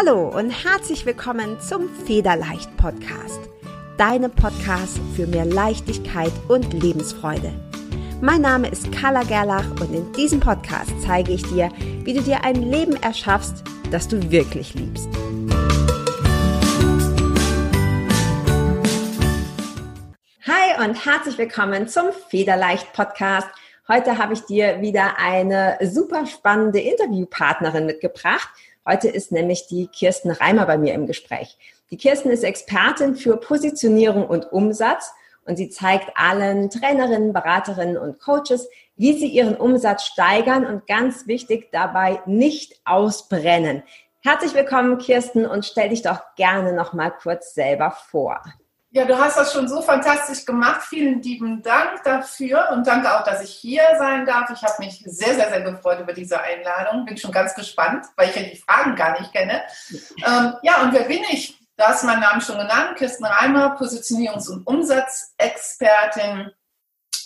Hallo und herzlich willkommen zum Federleicht Podcast, deinem Podcast für mehr Leichtigkeit und Lebensfreude. Mein Name ist Carla Gerlach und in diesem Podcast zeige ich dir, wie du dir ein Leben erschaffst, das du wirklich liebst. Hi und herzlich willkommen zum Federleicht Podcast. Heute habe ich dir wieder eine super spannende Interviewpartnerin mitgebracht. Heute ist nämlich die Kirsten Reimer bei mir im Gespräch. Die Kirsten ist Expertin für Positionierung und Umsatz und sie zeigt allen Trainerinnen, Beraterinnen und Coaches, wie sie ihren Umsatz steigern und ganz wichtig dabei nicht ausbrennen. Herzlich willkommen, Kirsten, und stell dich doch gerne noch mal kurz selber vor. Ja, du hast das schon so fantastisch gemacht. Vielen lieben Dank dafür und danke auch, dass ich hier sein darf. Ich habe mich sehr, sehr, sehr gefreut über diese Einladung. Bin schon ganz gespannt, weil ich ja die Fragen gar nicht kenne. Ähm, ja, und wer bin ich? Du hast meinen Namen schon genannt. Kirsten Reimer, Positionierungs- und Umsatzexpertin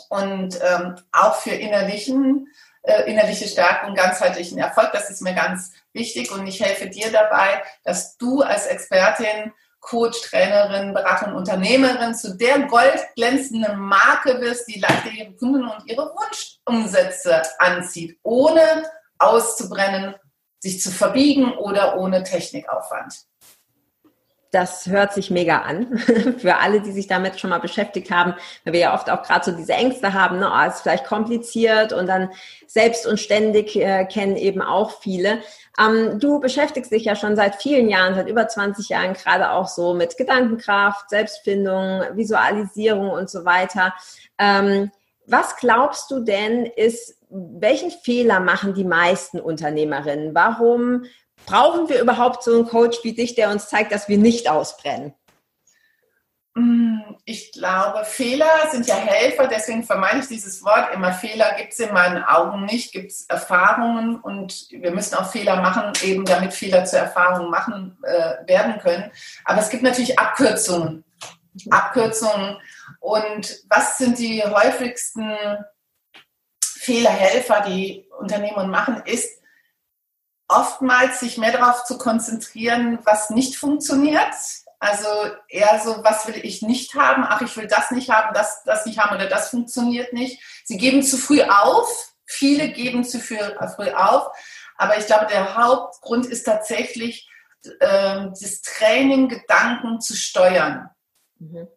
und ähm, auch für innerlichen, äh, innerliche Stärke und ganzheitlichen Erfolg. Das ist mir ganz wichtig und ich helfe dir dabei, dass du als Expertin Coach, Trainerin, Beraterin, Unternehmerin zu der goldglänzenden Marke wirst, die leichter ihre Kunden und ihre Wunschumsätze anzieht, ohne auszubrennen, sich zu verbiegen oder ohne Technikaufwand. Das hört sich mega an für alle, die sich damit schon mal beschäftigt haben, weil wir ja oft auch gerade so diese Ängste haben, ne, oh, ist vielleicht kompliziert und dann selbst und ständig äh, kennen eben auch viele. Ähm, du beschäftigst dich ja schon seit vielen Jahren, seit über 20 Jahren gerade auch so mit Gedankenkraft, Selbstfindung, Visualisierung und so weiter. Ähm, was glaubst du denn ist, welchen Fehler machen die meisten Unternehmerinnen? Warum brauchen wir überhaupt so einen Coach wie dich, der uns zeigt, dass wir nicht ausbrennen? Mm, ich glaube, Fehler sind ja Helfer, deswegen vermeide ich dieses Wort immer. Fehler gibt es in meinen Augen nicht, gibt es Erfahrungen und wir müssen auch Fehler machen, eben damit Fehler zu Erfahrungen machen äh, werden können. Aber es gibt natürlich Abkürzungen. Abkürzungen. Und was sind die häufigsten Fehlerhelfer, die Unternehmen machen, ist oftmals sich mehr darauf zu konzentrieren, was nicht funktioniert also eher so, was will ich nicht haben? Ach, ich will das nicht haben, das, das nicht haben oder das funktioniert nicht. Sie geben zu früh auf. Viele geben zu früh, auf. Aber ich glaube, der Hauptgrund ist tatsächlich, äh, das Training, Gedanken zu steuern. Mhm.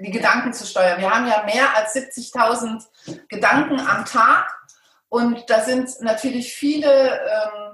Die Gedanken zu steuern. Wir haben ja mehr als 70.000 Gedanken am Tag. Und da sind natürlich viele ähm,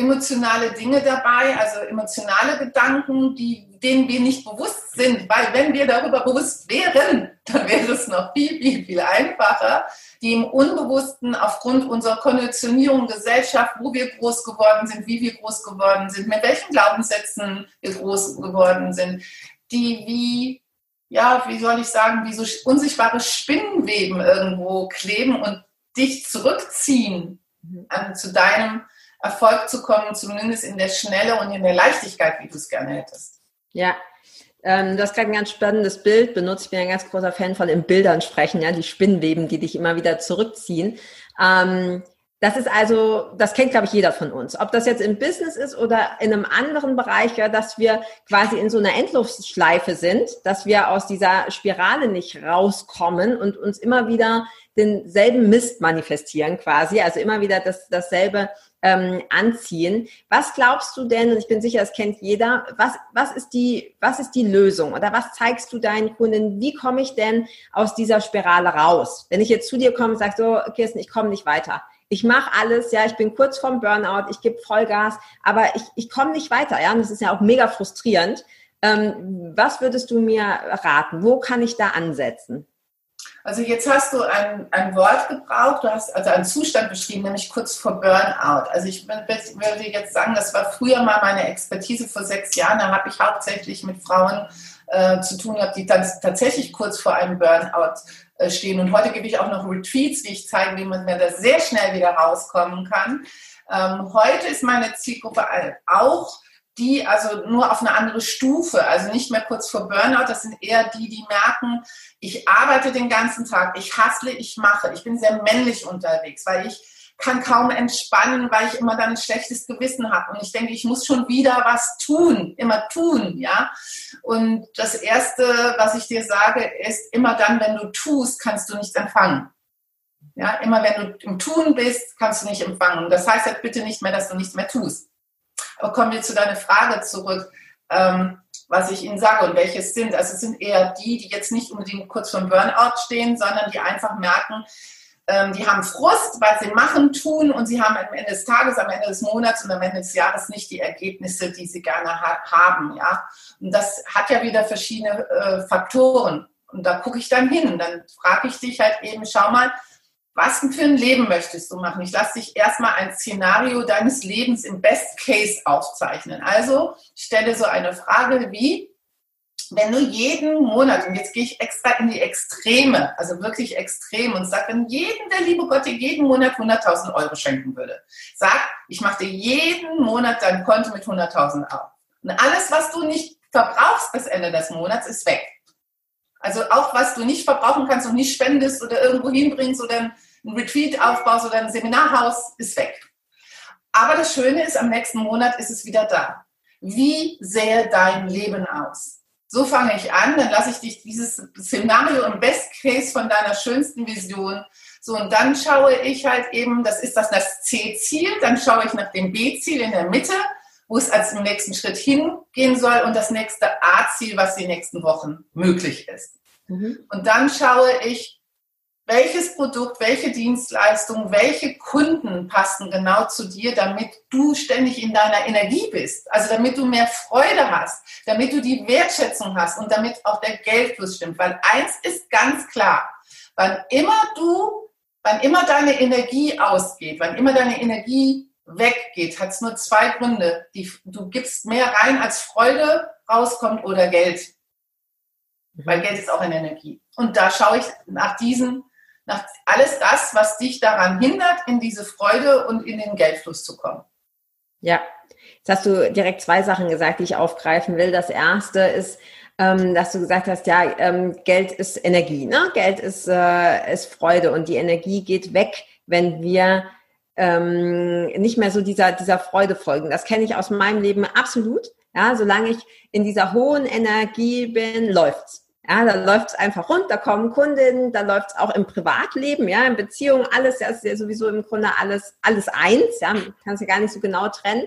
emotionale Dinge dabei, also emotionale Gedanken, die, denen wir nicht bewusst sind, weil wenn wir darüber bewusst wären, dann wäre es noch viel, viel, viel einfacher, die im Unbewussten aufgrund unserer Konditionierung Gesellschaft, wo wir groß geworden sind, wie wir groß geworden sind, mit welchen Glaubenssätzen wir groß geworden sind, die wie, ja, wie soll ich sagen, wie so unsichtbare Spinnenweben irgendwo kleben und dich zurückziehen mhm. an, zu deinem Erfolg zu kommen, zumindest in der Schnelle und in der Leichtigkeit, wie du es gerne hättest. Ja, ähm, du hast gerade ein ganz spannendes Bild benutzt. Ich bin ein ganz großer Fan von in Bildern sprechen, ja, die Spinnweben, die dich immer wieder zurückziehen. Ähm, das ist also, das kennt, glaube ich, jeder von uns. Ob das jetzt im Business ist oder in einem anderen Bereich, ja, dass wir quasi in so einer Endlosschleife sind, dass wir aus dieser Spirale nicht rauskommen und uns immer wieder denselben Mist manifestieren quasi, also immer wieder das, dasselbe ähm, anziehen. Was glaubst du denn, und ich bin sicher, das kennt jeder, was, was, ist die, was ist die Lösung oder was zeigst du deinen Kunden, wie komme ich denn aus dieser Spirale raus? Wenn ich jetzt zu dir komme und sage, so, Kirsten, ich komme nicht weiter. Ich mache alles, ja, ich bin kurz vorm Burnout, ich gebe Vollgas, aber ich, ich komme nicht weiter, ja, und das ist ja auch mega frustrierend. Ähm, was würdest du mir raten? Wo kann ich da ansetzen? Also jetzt hast du ein, ein Wort gebraucht, du hast also einen Zustand beschrieben, nämlich kurz vor Burnout. Also ich würde jetzt sagen, das war früher mal meine Expertise vor sechs Jahren. Da habe ich hauptsächlich mit Frauen äh, zu tun gehabt, die dann tatsächlich kurz vor einem Burnout äh, stehen. Und heute gebe ich auch noch Retreats, wie ich zeige, wie man da sehr schnell wieder rauskommen kann. Ähm, heute ist meine Zielgruppe auch die also nur auf eine andere Stufe, also nicht mehr kurz vor Burnout, das sind eher die, die merken, ich arbeite den ganzen Tag, ich hassle, ich mache, ich bin sehr männlich unterwegs, weil ich kann kaum entspannen, weil ich immer dann ein schlechtes Gewissen habe. Und ich denke, ich muss schon wieder was tun, immer tun, ja. Und das Erste, was ich dir sage, ist, immer dann, wenn du tust, kannst du nichts empfangen. Ja, immer wenn du im Tun bist, kannst du nicht empfangen. Und das heißt halt bitte nicht mehr, dass du nichts mehr tust. Aber kommen wir zu deiner Frage zurück, ähm, was ich Ihnen sage und welche es sind. Also es sind eher die, die jetzt nicht unbedingt kurz vor Burnout stehen, sondern die einfach merken, ähm, die haben Frust, weil sie machen, tun und sie haben am Ende des Tages, am Ende des Monats und am Ende des Jahres nicht die Ergebnisse, die sie gerne ha haben. Ja? Und das hat ja wieder verschiedene äh, Faktoren. Und da gucke ich dann hin. Dann frage ich dich halt eben, schau mal, was für ein Leben möchtest du machen? Ich lasse dich erstmal ein Szenario deines Lebens im Best Case aufzeichnen. Also stelle so eine Frage wie, wenn du jeden Monat, und jetzt gehe ich extra in die Extreme, also wirklich extrem und sag, wenn jeden, der liebe Gott dir jeden Monat 100.000 Euro schenken würde, sag, ich mache dir jeden Monat dein Konto mit 100.000 auf. Und alles, was du nicht verbrauchst bis Ende des Monats, ist weg. Also auch was du nicht verbrauchen kannst und nicht spendest oder irgendwo hinbringst oder ein Retreat aufbaust oder ein Seminarhaus, ist weg. Aber das Schöne ist, am nächsten Monat ist es wieder da. Wie sähe dein Leben aus? So fange ich an, dann lasse ich dich dieses Szenario im Best Case von deiner schönsten Vision. So, und dann schaue ich halt eben, das ist das, das C-Ziel, dann schaue ich nach dem B-Ziel in der Mitte, wo es als nächsten Schritt hingehen soll und das nächste A-Ziel, was die nächsten Wochen möglich ist. Mhm. Und dann schaue ich, welches Produkt, welche Dienstleistung, welche Kunden passen genau zu dir, damit du ständig in deiner Energie bist. Also damit du mehr Freude hast, damit du die Wertschätzung hast und damit auch der Geldfluss stimmt. Weil eins ist ganz klar, wann immer du, wann immer deine Energie ausgeht, wann immer deine Energie weggeht, hat es nur zwei Gründe. Die, du gibst mehr rein, als Freude rauskommt oder Geld. Weil mhm. Geld ist auch eine Energie. Und da schaue ich nach diesen nach alles das, was dich daran hindert, in diese Freude und in den Geldfluss zu kommen. Ja, jetzt hast du direkt zwei Sachen gesagt, die ich aufgreifen will. Das erste ist, ähm, dass du gesagt hast, ja, ähm, Geld ist Energie, ne? Geld ist, äh, ist Freude und die Energie geht weg, wenn wir ähm, nicht mehr so dieser, dieser Freude folgen. Das kenne ich aus meinem Leben absolut. Ja, solange ich in dieser hohen Energie bin, läuft's. Ja, da läuft es einfach rund, da kommen Kundinnen, da läuft es auch im Privatleben, ja, in Beziehungen, alles, ja, ist ja sowieso im Grunde alles, alles eins, ja, kannst du gar nicht so genau trennen.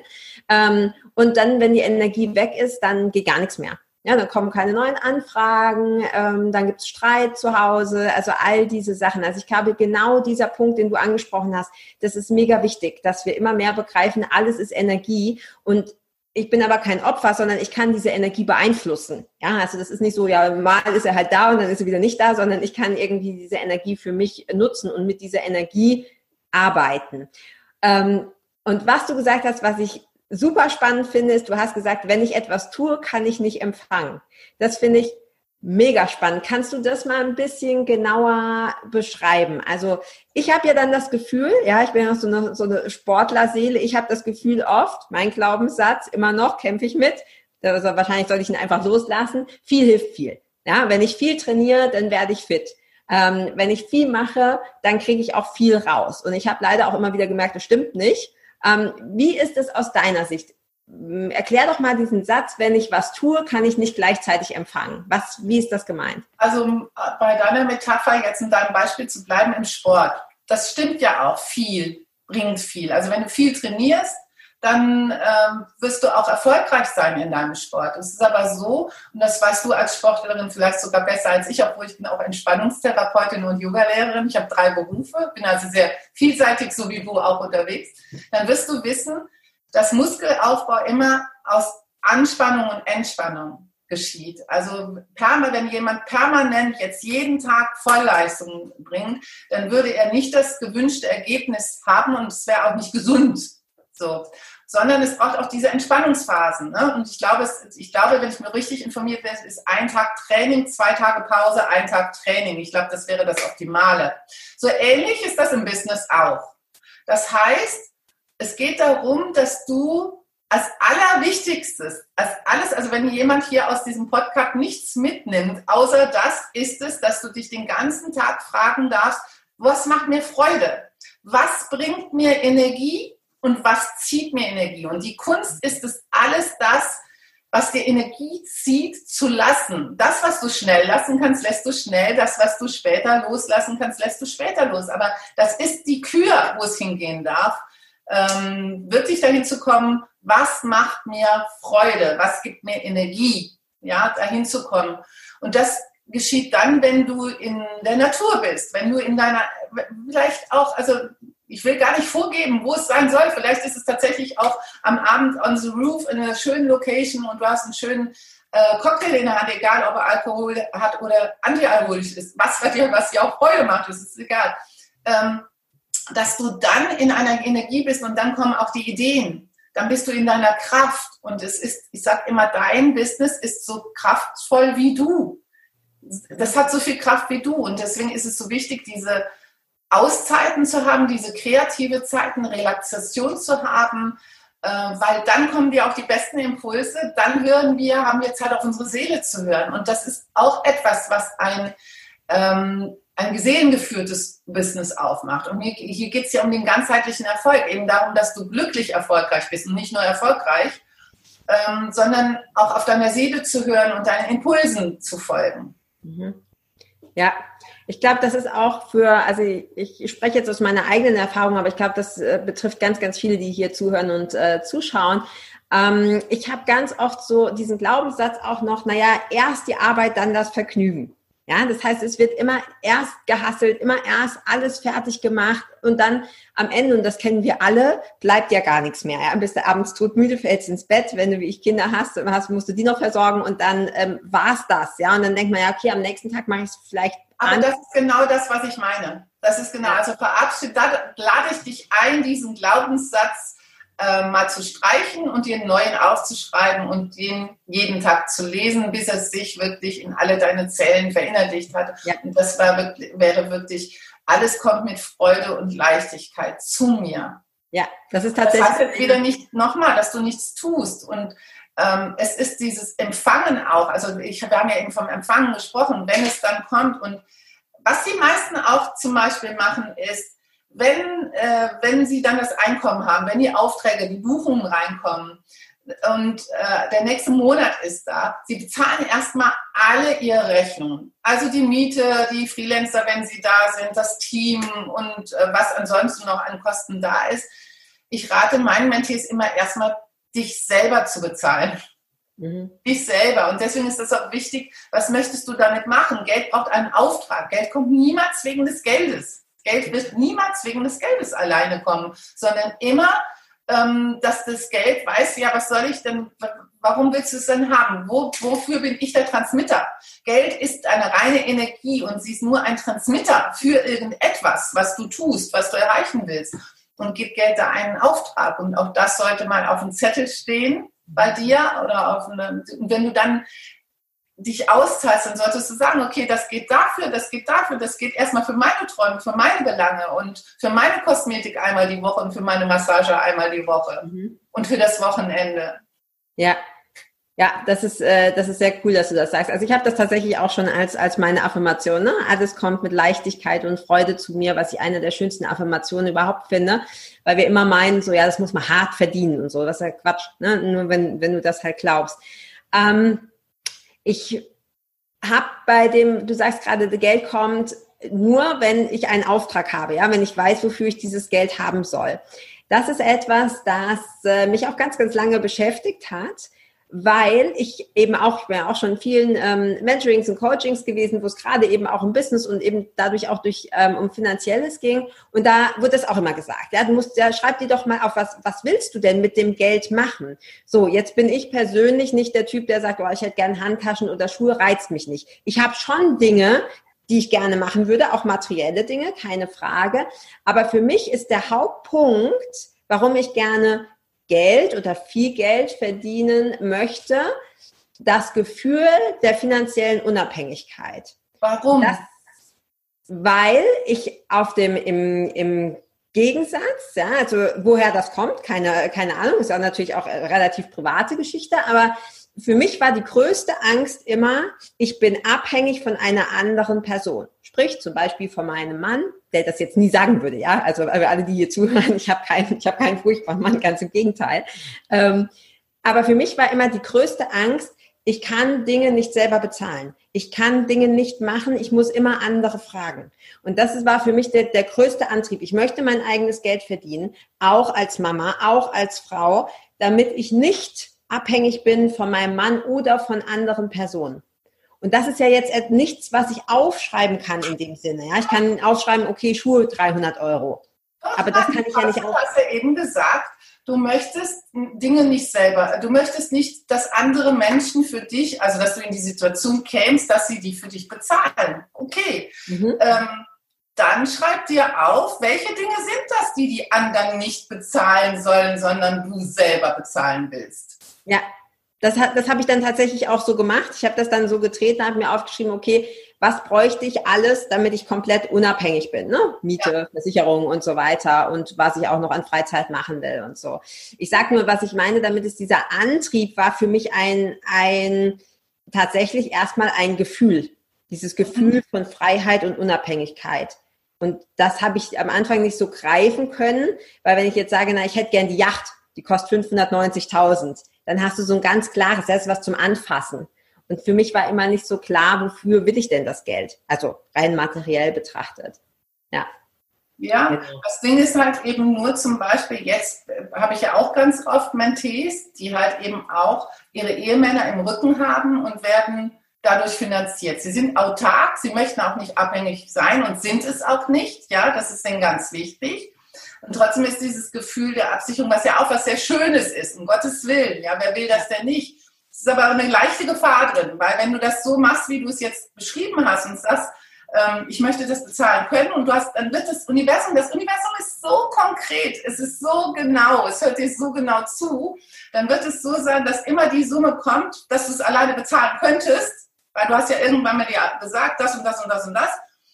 Ähm, und dann, wenn die Energie weg ist, dann geht gar nichts mehr. Ja, dann kommen keine neuen Anfragen, ähm, dann gibt es Streit zu Hause, also all diese Sachen. Also ich glaube, genau dieser Punkt, den du angesprochen hast, das ist mega wichtig, dass wir immer mehr begreifen, alles ist Energie und ich bin aber kein Opfer, sondern ich kann diese Energie beeinflussen. Ja, also das ist nicht so, ja, mal ist er halt da und dann ist er wieder nicht da, sondern ich kann irgendwie diese Energie für mich nutzen und mit dieser Energie arbeiten. Ähm, und was du gesagt hast, was ich super spannend finde, ist, du hast gesagt, wenn ich etwas tue, kann ich nicht empfangen. Das finde ich Mega spannend. Kannst du das mal ein bisschen genauer beschreiben? Also ich habe ja dann das Gefühl, ja, ich bin ja so eine, so eine Sportlerseele, ich habe das Gefühl oft, mein Glaubenssatz, immer noch kämpfe ich mit, also wahrscheinlich sollte ich ihn einfach loslassen, viel hilft viel. Ja, wenn ich viel trainiere, dann werde ich fit. Ähm, wenn ich viel mache, dann kriege ich auch viel raus. Und ich habe leider auch immer wieder gemerkt, das stimmt nicht. Ähm, wie ist es aus deiner Sicht? Erklär doch mal diesen Satz, wenn ich was tue, kann ich nicht gleichzeitig empfangen. Was, wie ist das gemeint? Also bei deiner Metapher, jetzt in deinem Beispiel zu bleiben im Sport, das stimmt ja auch viel, bringt viel. Also wenn du viel trainierst, dann ähm, wirst du auch erfolgreich sein in deinem Sport. Es ist aber so, und das weißt du als Sportlerin vielleicht sogar besser als ich, obwohl ich bin auch Entspannungstherapeutin und Yogalehrerin. Ich habe drei Berufe, bin also sehr vielseitig, so wie du auch unterwegs. Dann wirst du wissen, dass Muskelaufbau immer aus Anspannung und Entspannung geschieht. Also wenn jemand permanent jetzt jeden Tag Vollleistung bringt, dann würde er nicht das gewünschte Ergebnis haben und es wäre auch nicht gesund. So. Sondern es braucht auch diese Entspannungsphasen. Ne? Und ich glaube, es, ich glaube, wenn ich mir richtig informiert bin, ist ein Tag Training, zwei Tage Pause, ein Tag Training. Ich glaube, das wäre das Optimale. So ähnlich ist das im Business auch. Das heißt, es geht darum, dass du als allerwichtigstes, als alles, also wenn jemand hier aus diesem Podcast nichts mitnimmt, außer das ist es, dass du dich den ganzen Tag fragen darfst, was macht mir Freude? was bringt mir Energie und was zieht mir Energie. Und die Kunst ist es alles das, was dir Energie zieht, zu lassen. Das, was du schnell lassen kannst, lässt du schnell. Das, was du später loslassen kannst, lässt du später los. Aber das ist die Kür, wo es hingehen darf. Ähm, wirklich dahin zu kommen, was macht mir Freude, was gibt mir Energie, ja, dahin zu kommen. Und das geschieht dann, wenn du in der Natur bist, wenn du in deiner, vielleicht auch, also ich will gar nicht vorgeben, wo es sein soll. Vielleicht ist es tatsächlich auch am Abend on the roof in einer schönen Location und du hast einen schönen äh, Cocktail in der Hand, egal ob er Alkohol hat oder antialkoholisch ist. Was, was, dir, was dir auch Freude macht, das ist egal. Ähm, dass du dann in einer Energie bist und dann kommen auch die Ideen. Dann bist du in deiner Kraft. Und es ist, ich sage immer, dein Business ist so kraftvoll wie du. Das hat so viel Kraft wie du. Und deswegen ist es so wichtig, diese Auszeiten zu haben, diese kreative Zeiten, Relaxation zu haben, äh, weil dann kommen dir auch die besten Impulse. Dann hören wir, haben wir Zeit, auf unsere Seele zu hören. Und das ist auch etwas, was ein ähm, ein gesehengeführtes Business aufmacht. Und hier, hier geht es ja um den ganzheitlichen Erfolg, eben darum, dass du glücklich erfolgreich bist und nicht nur erfolgreich, ähm, sondern auch auf deiner Seele zu hören und deinen Impulsen zu folgen. Mhm. Ja, ich glaube, das ist auch für, also ich, ich, spreche jetzt aus meiner eigenen Erfahrung, aber ich glaube, das äh, betrifft ganz, ganz viele, die hier zuhören und äh, zuschauen. Ähm, ich habe ganz oft so diesen Glaubenssatz auch noch, naja, erst die Arbeit, dann das Vergnügen. Ja, das heißt, es wird immer erst gehasselt, immer erst alles fertig gemacht und dann am Ende, und das kennen wir alle, bleibt ja gar nichts mehr. Ja, bist du abends todmüde, fällst ins Bett, wenn du wie ich Kinder hast, hast musst du die noch versorgen und dann ähm, war's das. Ja, und dann denkt man ja, okay, am nächsten Tag mache ich es vielleicht. Aber das ist genau das, was ich meine. Das ist genau, also verabschiedet, da lade ich dich ein, diesen Glaubenssatz äh, mal zu streichen und dir einen neuen aufzuschreiben und den jeden Tag zu lesen, bis er sich wirklich in alle deine Zellen verinnerlicht hat. Ja. Und das war wirklich, wäre wirklich, alles kommt mit Freude und Leichtigkeit zu mir. Ja, das ist tatsächlich. Das heißt jetzt wieder nicht nochmal, dass du nichts tust. Und ähm, es ist dieses Empfangen auch. Also ich, wir haben ja eben vom Empfangen gesprochen, wenn es dann kommt. Und was die meisten auch zum Beispiel machen, ist, wenn, äh, wenn Sie dann das Einkommen haben, wenn die Aufträge, die Buchungen reinkommen und äh, der nächste Monat ist da, Sie bezahlen erstmal alle Ihre Rechnungen. Also die Miete, die Freelancer, wenn sie da sind, das Team und äh, was ansonsten noch an Kosten da ist. Ich rate meinen Mentees immer erstmal, dich selber zu bezahlen. Mhm. Dich selber. Und deswegen ist das auch wichtig, was möchtest du damit machen? Geld braucht einen Auftrag. Geld kommt niemals wegen des Geldes. Geld wird niemals wegen des Geldes alleine kommen, sondern immer, ähm, dass das Geld weiß, ja, was soll ich denn, warum willst du es denn haben? Wo, wofür bin ich der Transmitter? Geld ist eine reine Energie und sie ist nur ein Transmitter für irgendetwas, was du tust, was du erreichen willst. Und gibt Geld da einen Auftrag. Und auch das sollte mal auf dem Zettel stehen bei dir oder auf eine, wenn du dann dich auszahlst, dann solltest du sagen, okay, das geht dafür, das geht dafür, das geht erstmal für meine Träume, für meine Belange und für meine Kosmetik einmal die Woche und für meine Massage einmal die Woche mhm. und für das Wochenende. Ja. Ja, das ist, äh, das ist sehr cool, dass du das sagst. Also ich habe das tatsächlich auch schon als, als meine Affirmation. Ne? Alles kommt mit Leichtigkeit und Freude zu mir, was ich eine der schönsten Affirmationen überhaupt finde, weil wir immer meinen, so ja, das muss man hart verdienen und so. Das ist ja Quatsch, ne? nur wenn, wenn du das halt glaubst. Ähm, ich habe bei dem, du sagst gerade, das Geld kommt nur, wenn ich einen Auftrag habe, ja, wenn ich weiß, wofür ich dieses Geld haben soll. Das ist etwas, das äh, mich auch ganz, ganz lange beschäftigt hat weil ich eben auch, ich bin ja auch schon in vielen ähm, Mentorings und Coachings gewesen, wo es gerade eben auch um Business und eben dadurch auch durch ähm, um Finanzielles ging. Und da wird das auch immer gesagt. Ja, du musst ja, schreib dir doch mal auf, was, was willst du denn mit dem Geld machen? So, jetzt bin ich persönlich nicht der Typ, der sagt, oh, ich hätte gerne Handtaschen oder Schuhe, reizt mich nicht. Ich habe schon Dinge, die ich gerne machen würde, auch materielle Dinge, keine Frage. Aber für mich ist der Hauptpunkt, warum ich gerne Geld oder viel Geld verdienen möchte, das Gefühl der finanziellen Unabhängigkeit. Warum? Das, weil ich auf dem im, im Gegensatz, ja, also woher das kommt, keine, keine Ahnung, ist auch natürlich auch relativ private Geschichte, aber für mich war die größte Angst immer, ich bin abhängig von einer anderen Person. Sprich zum Beispiel von meinem Mann, der das jetzt nie sagen würde, ja. Also alle, die hier zuhören, ich habe keinen, ich habe keinen furchtbaren Mann, ganz im Gegenteil. Ähm, aber für mich war immer die größte Angst, ich kann Dinge nicht selber bezahlen. Ich kann Dinge nicht machen. Ich muss immer andere fragen. Und das war für mich der, der größte Antrieb. Ich möchte mein eigenes Geld verdienen, auch als Mama, auch als Frau, damit ich nicht abhängig bin von meinem Mann oder von anderen Personen. Und das ist ja jetzt nichts, was ich aufschreiben kann in dem Sinne. Ja, ich kann aufschreiben, okay, Schuhe 300 Euro. Aber das kann ich ja nicht. Du hast ja eben gesagt, du möchtest Dinge nicht selber, du möchtest nicht, dass andere Menschen für dich, also dass du in die Situation kämst, dass sie die für dich bezahlen. Okay. Mhm. Ähm, dann schreib dir auf, welche Dinge sind das, die die anderen nicht bezahlen sollen, sondern du selber bezahlen willst. Ja, das, hat, das habe ich dann tatsächlich auch so gemacht. Ich habe das dann so getreten, habe mir aufgeschrieben, okay, was bräuchte ich alles, damit ich komplett unabhängig bin? Ne? Miete, ja. Versicherung und so weiter und was ich auch noch an Freizeit machen will und so. Ich sage nur, was ich meine, damit ist dieser Antrieb war für mich ein, ein tatsächlich erstmal ein Gefühl. Dieses Gefühl mhm. von Freiheit und Unabhängigkeit. Und das habe ich am Anfang nicht so greifen können, weil wenn ich jetzt sage, na, ich hätte gern die Yacht, die kostet 590.000, dann hast du so ein ganz klares, das ist was zum Anfassen. Und für mich war immer nicht so klar, wofür will ich denn das Geld? Also rein materiell betrachtet. Ja. Ja, das Ding ist halt eben nur zum Beispiel, jetzt äh, habe ich ja auch ganz oft Mentees, die halt eben auch ihre Ehemänner im Rücken haben und werden dadurch finanziert. Sie sind autark, sie möchten auch nicht abhängig sein und sind es auch nicht. Ja, das ist denen ganz wichtig. Und trotzdem ist dieses Gefühl der Absicherung, was ja auch was sehr Schönes ist, um Gottes Willen. Ja, wer will das denn nicht? Es ist aber eine leichte Gefahr drin, weil wenn du das so machst, wie du es jetzt beschrieben hast und sagst, ähm, ich möchte das bezahlen können und du hast, dann wird das Universum, das Universum ist so konkret, es ist so genau, es hört dir so genau zu, dann wird es so sein, dass immer die Summe kommt, dass du es alleine bezahlen könntest, weil du hast ja irgendwann mal dir gesagt, das und das und das und das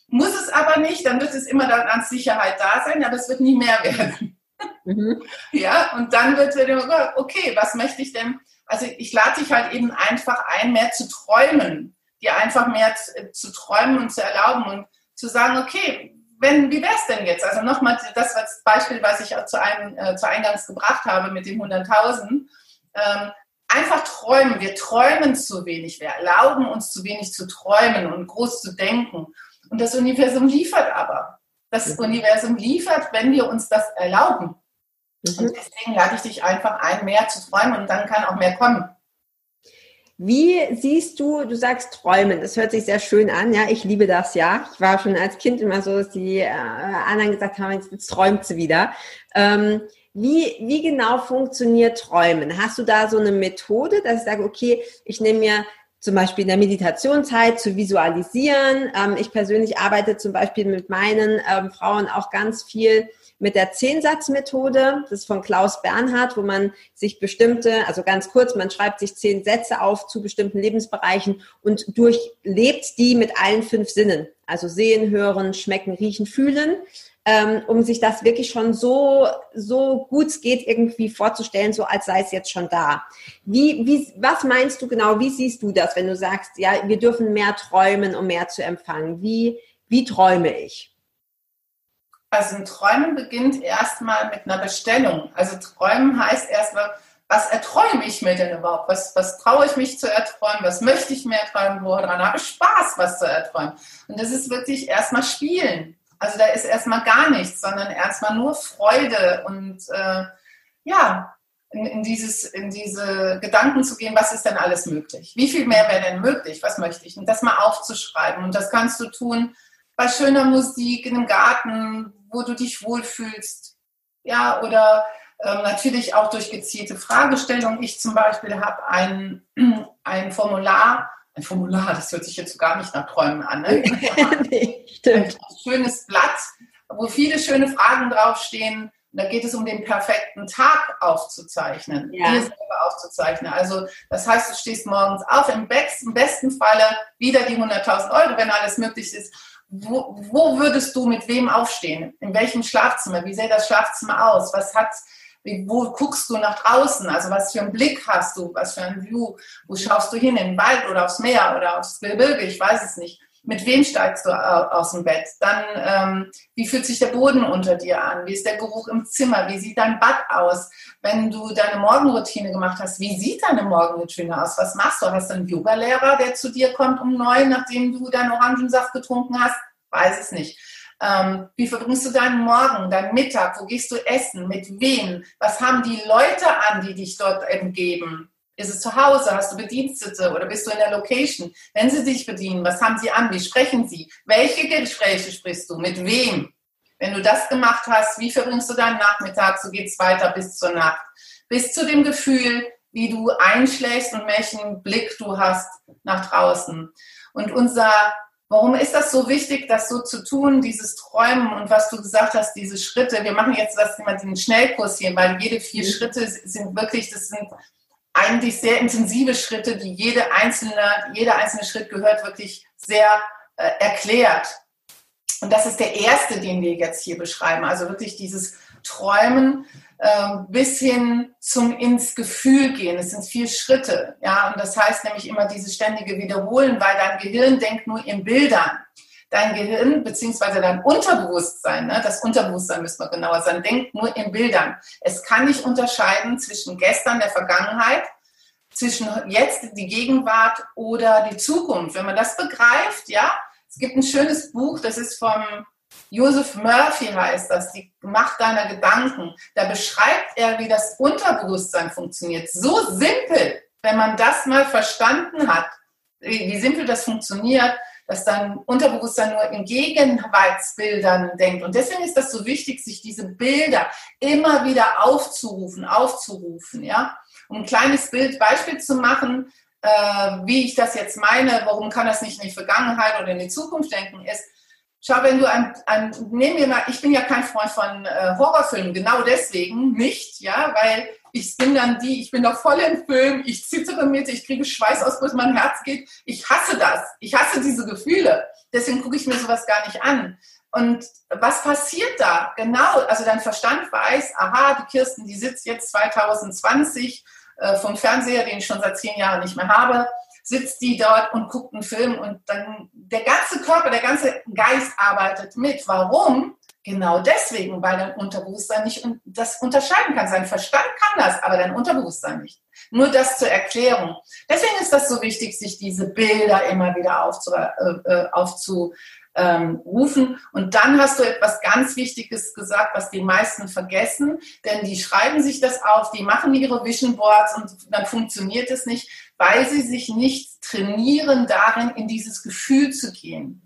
muss es aber nicht, dann wird es immer dann als Sicherheit da sein, aber es wird nie mehr werden. Mhm. Ja, und dann wird es, okay, was möchte ich denn? Also ich lade dich halt eben einfach ein, mehr zu träumen, dir einfach mehr zu, zu träumen und zu erlauben und zu sagen, okay, wenn, wie wäre es denn jetzt? Also nochmal das Beispiel, was ich auch zu, einem, äh, zu Eingangs gebracht habe mit den 100.000. Ähm, einfach träumen. Wir träumen zu wenig. Wir erlauben uns zu wenig zu träumen und groß zu denken. Und das Universum liefert aber. Das. Universum liefert, wenn wir uns das erlauben. Mhm. Und deswegen lade ich dich einfach ein, mehr zu träumen und dann kann auch mehr kommen. Wie siehst du, du sagst träumen, das hört sich sehr schön an, ja, ich liebe das, ja. Ich war schon als Kind immer so, dass die äh, anderen gesagt haben, jetzt, jetzt träumt sie wieder. Ähm, wie, wie genau funktioniert Träumen? Hast du da so eine Methode, dass ich sage, okay, ich nehme mir zum Beispiel in der Meditationszeit zu visualisieren. Ähm, ich persönlich arbeite zum Beispiel mit meinen ähm, Frauen auch ganz viel mit der Zehnsatzmethode. Das ist von Klaus Bernhard, wo man sich bestimmte, also ganz kurz, man schreibt sich zehn Sätze auf zu bestimmten Lebensbereichen und durchlebt die mit allen fünf Sinnen. Also sehen, hören, schmecken, riechen, fühlen ähm, um sich das wirklich schon so, so gut es geht irgendwie vorzustellen, so als sei es jetzt schon da. Wie, wie, was meinst du genau? Wie siehst du das, wenn du sagst, ja, wir dürfen mehr träumen, um mehr zu empfangen? Wie, wie träume ich? Also ein Träumen beginnt erstmal mit einer Bestellung. Also Träumen heißt erstmal, was erträume ich mir denn überhaupt? Was, was traue ich mich zu erträumen? Was möchte ich mehr träumen? Woran habe ich Spaß, was zu erträumen? Und das ist wirklich erstmal Spielen. Also da ist erstmal gar nichts, sondern erstmal nur Freude und äh, ja, in, in, dieses, in diese Gedanken zu gehen, was ist denn alles möglich? Wie viel mehr wäre denn möglich? Was möchte ich? Und das mal aufzuschreiben. Und das kannst du tun bei schöner Musik, in einem Garten, wo du dich wohlfühlst. Ja, oder ähm, natürlich auch durch gezielte Fragestellungen. Ich zum Beispiel habe ein, ein Formular, ein Formular, das hört sich jetzt so gar nicht nach Träumen an. Ne? nee, stimmt. Ein schönes Blatt, wo viele schöne Fragen draufstehen. Da geht es um den perfekten Tag aufzuzeichnen, ja. dir selber aufzuzeichnen. Also das heißt, du stehst morgens auf, im besten, im besten Falle wieder die 100.000 Euro, wenn alles möglich ist. Wo, wo würdest du mit wem aufstehen? In welchem Schlafzimmer? Wie sähe das Schlafzimmer aus? Was hat wo guckst du nach draußen? Also was für einen Blick hast du? Was für ein View? Wo schaust du hin? In den Wald oder aufs Meer oder aufs Gebirge? Ich weiß es nicht. Mit wem steigst du aus dem Bett? Dann, ähm, wie fühlt sich der Boden unter dir an? Wie ist der Geruch im Zimmer? Wie sieht dein Bad aus? Wenn du deine Morgenroutine gemacht hast, wie sieht deine Morgenroutine aus? Was machst du? Hast du einen Yoga-Lehrer, der zu dir kommt um neun, nachdem du deinen Orangensaft getrunken hast? Weiß es nicht. Ähm, wie verbringst du deinen Morgen, deinen Mittag? Wo gehst du essen? Mit wem? Was haben die Leute an, die dich dort umgeben? Ist es zu Hause? Hast du Bedienstete oder bist du in der Location? Wenn sie dich bedienen, was haben sie an? Wie sprechen sie? Welche Gespräche sprichst du? Mit wem? Wenn du das gemacht hast, wie verbringst du deinen Nachmittag? So geht es weiter bis zur Nacht. Bis zu dem Gefühl, wie du einschläfst und welchen Blick du hast nach draußen. Und unser, warum ist das so wichtig, das so zu tun, dieses Träumen und was du gesagt hast, diese Schritte? Wir machen jetzt das, den Schnellkurs hier, weil jede vier mhm. Schritte sind wirklich, das sind eigentlich sehr intensive Schritte, die jede einzelne, jeder einzelne Schritt gehört wirklich sehr äh, erklärt. Und das ist der erste, den wir jetzt hier beschreiben. Also wirklich dieses Träumen äh, bis hin zum ins Gefühl gehen. Es sind vier Schritte. Ja, und das heißt nämlich immer dieses ständige Wiederholen, weil dein Gehirn denkt nur in Bildern dein Gehirn beziehungsweise dein Unterbewusstsein, ne, das Unterbewusstsein müssen wir genauer sagen, denkt nur in Bildern. Es kann nicht unterscheiden zwischen gestern, der Vergangenheit, zwischen jetzt die Gegenwart oder die Zukunft. Wenn man das begreift, ja, es gibt ein schönes Buch, das ist vom Joseph Murphy heißt das, die Macht deiner Gedanken. Da beschreibt er, wie das Unterbewusstsein funktioniert. So simpel, wenn man das mal verstanden hat, wie simpel das funktioniert, dass dein Unterbewusstsein nur in Gegenwartsbildern denkt. Und deswegen ist das so wichtig, sich diese Bilder immer wieder aufzurufen, aufzurufen, ja. Um ein kleines Bild, Beispiel zu machen, äh, wie ich das jetzt meine, warum kann das nicht in die Vergangenheit oder in die Zukunft denken, ist, Schau, wenn du ein, ein nehmen wir mal, ich bin ja kein Freund von äh, Horrorfilmen, genau deswegen nicht, ja, weil ich bin dann die, ich bin doch voll im Film, ich zittere mit, ich kriege Schweißausbrüche, mein Herz geht. Ich hasse das. Ich hasse diese Gefühle. Deswegen gucke ich mir sowas gar nicht an. Und was passiert da? Genau, also dein Verstand weiß, aha, die Kirsten, die sitzt jetzt 2020 äh, vom Fernseher, den ich schon seit zehn Jahren nicht mehr habe, sitzt die dort und guckt einen Film und dann der ganze Körper, der ganze Geist arbeitet mit. Warum? Genau deswegen, weil dein Unterbewusstsein nicht das unterscheiden kann. Sein Verstand kann das, aber dein Unterbewusstsein nicht. Nur das zur Erklärung. Deswegen ist das so wichtig, sich diese Bilder immer wieder aufzu, äh, äh aufzurufen. Ähm, und dann hast du etwas ganz Wichtiges gesagt, was die meisten vergessen, denn die schreiben sich das auf, die machen ihre Vision Boards und dann funktioniert es nicht, weil sie sich nicht trainieren darin, in dieses Gefühl zu gehen.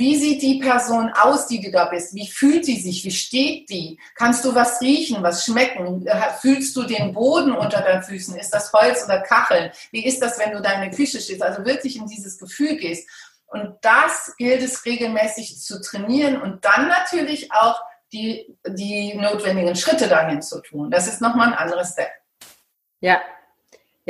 Wie sieht die Person aus, die du da bist? Wie fühlt die sich? Wie steht die? Kannst du was riechen, was schmecken? Fühlst du den Boden unter deinen Füßen? Ist das Holz oder Kacheln? Wie ist das, wenn du da in der Küche stehst? Also wirklich in dieses Gefühl gehst. Und das gilt es regelmäßig zu trainieren und dann natürlich auch die, die notwendigen Schritte dahin zu tun. Das ist nochmal ein anderes Step. Ja,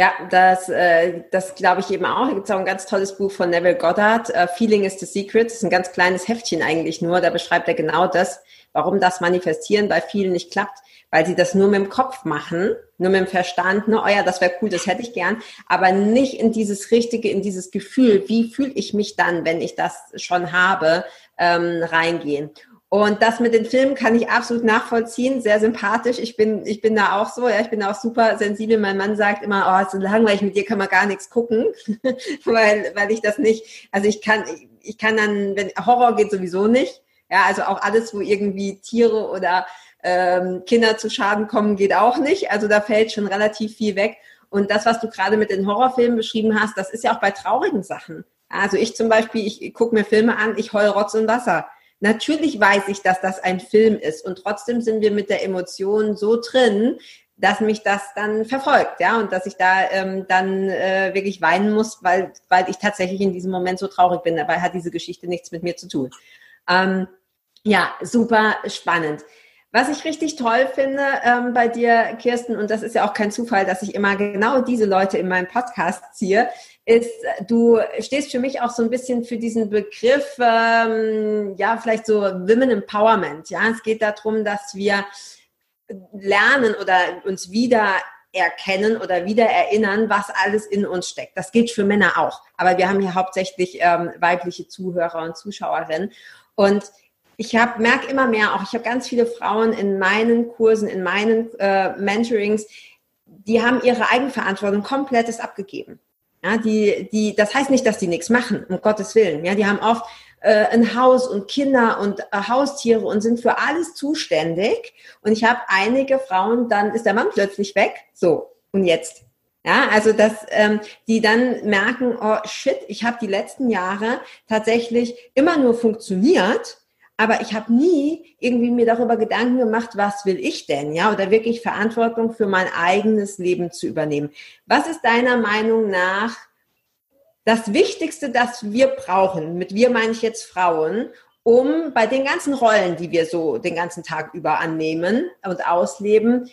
ja, das, äh, das glaube ich eben auch. Da gibt auch ein ganz tolles Buch von Neville Goddard, uh, Feeling is the Secret. Das ist ein ganz kleines Heftchen eigentlich nur. Da beschreibt er genau das, warum das Manifestieren bei vielen nicht klappt, weil sie das nur mit dem Kopf machen, nur mit dem Verstand, ne, oh ja, das wäre cool, das hätte ich gern, aber nicht in dieses Richtige, in dieses Gefühl, wie fühle ich mich dann, wenn ich das schon habe, ähm, reingehen. Und das mit den Filmen kann ich absolut nachvollziehen, sehr sympathisch. Ich bin, ich bin da auch so, ja, ich bin auch super sensibel. Mein Mann sagt immer, oh, ist so langweilig, mit dir kann man gar nichts gucken, weil, weil ich das nicht, also ich kann, ich kann dann, wenn Horror geht sowieso nicht. Ja, also auch alles, wo irgendwie Tiere oder ähm, Kinder zu Schaden kommen, geht auch nicht. Also da fällt schon relativ viel weg. Und das, was du gerade mit den Horrorfilmen beschrieben hast, das ist ja auch bei traurigen Sachen. Also ich zum Beispiel, ich gucke mir Filme an, ich heul Rotz und Wasser Natürlich weiß ich, dass das ein Film ist und trotzdem sind wir mit der Emotion so drin, dass mich das dann verfolgt, ja, und dass ich da ähm, dann äh, wirklich weinen muss, weil, weil ich tatsächlich in diesem Moment so traurig bin. Dabei hat diese Geschichte nichts mit mir zu tun. Ähm, ja, super spannend. Was ich richtig toll finde ähm, bei dir, Kirsten, und das ist ja auch kein Zufall, dass ich immer genau diese Leute in meinem Podcast ziehe, ist, du stehst für mich auch so ein bisschen für diesen Begriff, ähm, ja, vielleicht so Women Empowerment. Ja, es geht darum, dass wir lernen oder uns wieder erkennen oder wieder erinnern, was alles in uns steckt. Das gilt für Männer auch. Aber wir haben hier hauptsächlich ähm, weibliche Zuhörer und Zuschauerinnen. Und ich merke immer mehr auch, ich habe ganz viele Frauen in meinen Kursen, in meinen äh, Mentorings, die haben ihre Eigenverantwortung komplettes abgegeben. Ja, die, die, das heißt nicht, dass die nichts machen, um Gottes Willen. Ja, die haben oft äh, ein Haus und Kinder und äh, Haustiere und sind für alles zuständig. Und ich habe einige Frauen, dann ist der Mann plötzlich weg. So, und jetzt? Ja, also dass ähm, die dann merken, oh shit, ich habe die letzten Jahre tatsächlich immer nur funktioniert, aber ich habe nie irgendwie mir darüber Gedanken gemacht, was will ich denn, ja, oder wirklich Verantwortung für mein eigenes Leben zu übernehmen. Was ist deiner Meinung nach das Wichtigste, das wir brauchen, mit wir meine ich jetzt Frauen, um bei den ganzen Rollen, die wir so den ganzen Tag über annehmen und ausleben,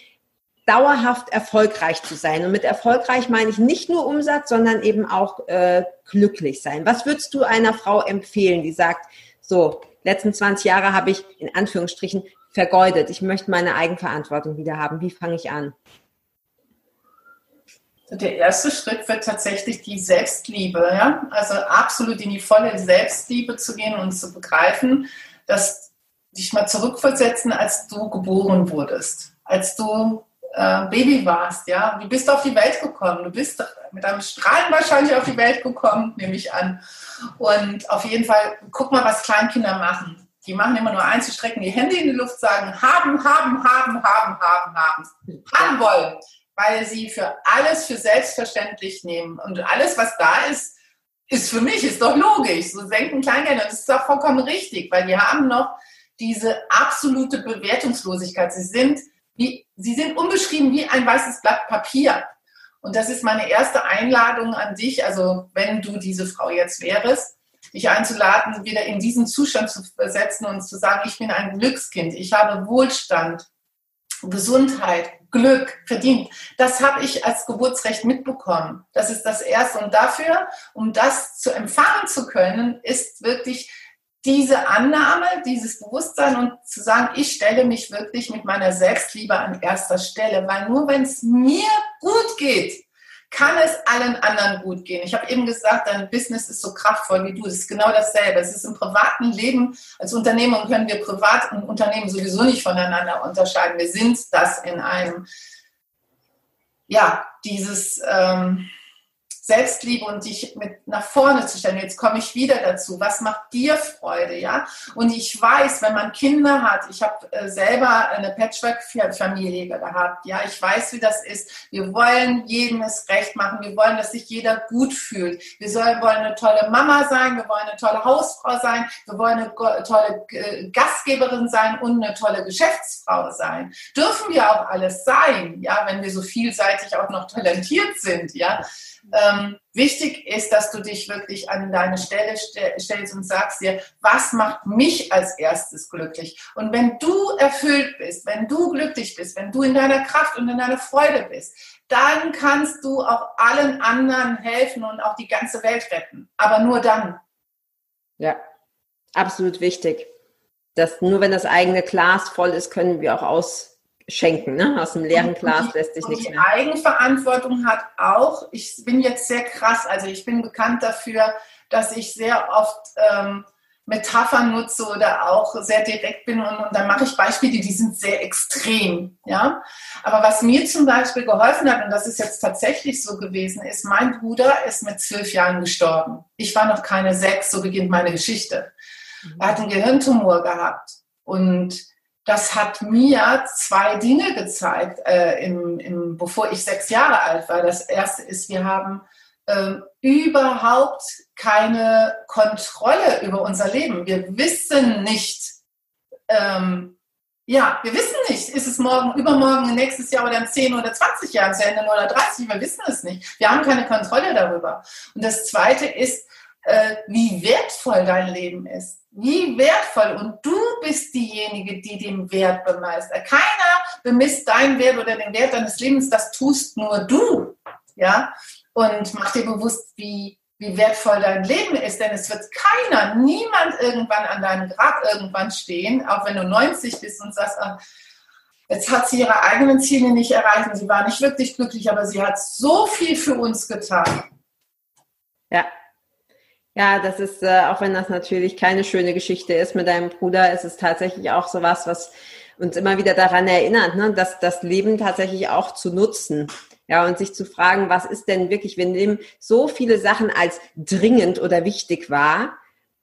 dauerhaft erfolgreich zu sein. Und mit erfolgreich meine ich nicht nur Umsatz, sondern eben auch äh, glücklich sein. Was würdest du einer Frau empfehlen, die sagt, so, letzten 20 Jahre habe ich in Anführungsstrichen vergeudet. Ich möchte meine Eigenverantwortung wieder haben. Wie fange ich an? Der erste Schritt wird tatsächlich die Selbstliebe, ja? also absolut in die volle Selbstliebe zu gehen und zu begreifen, dass dich mal zurückversetzen, als du geboren wurdest, als du äh, Baby warst, ja, wie bist du auf die Welt gekommen? Du bist mit einem Strahlen wahrscheinlich auf die Welt gekommen, nehme ich an. Und auf jeden Fall, guck mal, was Kleinkinder machen. Die machen immer nur eins, sie strecken die Hände in die Luft, sagen, haben, haben, haben, haben, haben, haben, haben wollen weil sie für alles für selbstverständlich nehmen. Und alles, was da ist, ist für mich, ist doch logisch. So senken Kleingeld, das ist doch vollkommen richtig, weil wir haben noch diese absolute Bewertungslosigkeit. Sie sind, wie, sie sind unbeschrieben wie ein weißes Blatt Papier. Und das ist meine erste Einladung an dich, also wenn du diese Frau jetzt wärst, dich einzuladen, wieder in diesen Zustand zu versetzen und zu sagen, ich bin ein Glückskind, ich habe Wohlstand, Gesundheit, Glück verdient. Das habe ich als Geburtsrecht mitbekommen. Das ist das Erste. Und dafür, um das zu empfangen zu können, ist wirklich diese Annahme, dieses Bewusstsein und zu sagen, ich stelle mich wirklich mit meiner Selbstliebe an erster Stelle, weil nur wenn es mir gut geht, kann es allen anderen gut gehen. Ich habe eben gesagt, dein Business ist so kraftvoll wie du. Es ist genau dasselbe. Es ist im privaten Leben, als Unternehmer können wir Privat und Unternehmen sowieso nicht voneinander unterscheiden. Wir sind das in einem, ja, dieses, ähm, Selbstliebe und dich mit nach vorne zu stellen. Jetzt komme ich wieder dazu. Was macht dir Freude, ja? Und ich weiß, wenn man Kinder hat, ich habe äh, selber eine Patchwork-Familie gehabt, ja, ich weiß, wie das ist. Wir wollen jedem es recht machen. Wir wollen, dass sich jeder gut fühlt. Wir sollen, wollen eine tolle Mama sein. Wir wollen eine tolle Hausfrau sein. Wir wollen eine tolle äh, Gastgeberin sein und eine tolle Geschäftsfrau sein. Dürfen wir auch alles sein, ja, wenn wir so vielseitig auch noch talentiert sind, ja? Ähm, wichtig ist, dass du dich wirklich an deine Stelle stellst und sagst dir, was macht mich als erstes glücklich? Und wenn du erfüllt bist, wenn du glücklich bist, wenn du in deiner Kraft und in deiner Freude bist, dann kannst du auch allen anderen helfen und auch die ganze Welt retten. Aber nur dann. Ja, absolut wichtig. Dass nur wenn das eigene Glas voll ist, können wir auch aus schenken. Ne? Aus dem leeren Glas lässt sich nichts mehr. Die Eigenverantwortung hat auch, ich bin jetzt sehr krass, also ich bin bekannt dafür, dass ich sehr oft ähm, Metaphern nutze oder auch sehr direkt bin und, und dann mache ich Beispiele, die sind sehr extrem. Ja? Aber was mir zum Beispiel geholfen hat, und das ist jetzt tatsächlich so gewesen, ist, mein Bruder ist mit zwölf Jahren gestorben. Ich war noch keine sechs, so beginnt meine Geschichte. Er hat einen Gehirntumor gehabt und das hat mir zwei Dinge gezeigt, äh, im, im, bevor ich sechs Jahre alt war. Das erste ist, wir haben äh, überhaupt keine Kontrolle über unser Leben. Wir wissen nicht, ähm, ja, wir wissen nicht, ist es morgen, übermorgen, nächstes Jahr oder in 10 oder 20 Jahren zu Ende oder 30, wir wissen es nicht. Wir haben keine Kontrolle darüber. Und das Zweite ist, äh, wie wertvoll dein Leben ist. Wie wertvoll. Und du bist diejenige, die den Wert bemisst. Keiner bemisst deinen Wert oder den Wert deines Lebens. Das tust nur du. Ja? Und mach dir bewusst, wie, wie wertvoll dein Leben ist. Denn es wird keiner, niemand irgendwann an deinem Grab irgendwann stehen, auch wenn du 90 bist und sagst, Jetzt hat sie ihre eigenen Ziele nicht erreicht und sie war nicht wirklich glücklich, aber sie hat so viel für uns getan. Ja. Ja, das ist, äh, auch wenn das natürlich keine schöne Geschichte ist mit deinem Bruder, ist es tatsächlich auch sowas, was uns immer wieder daran erinnert, ne, dass das Leben tatsächlich auch zu nutzen. Ja, und sich zu fragen, was ist denn wirklich, wenn dem so viele Sachen als dringend oder wichtig war,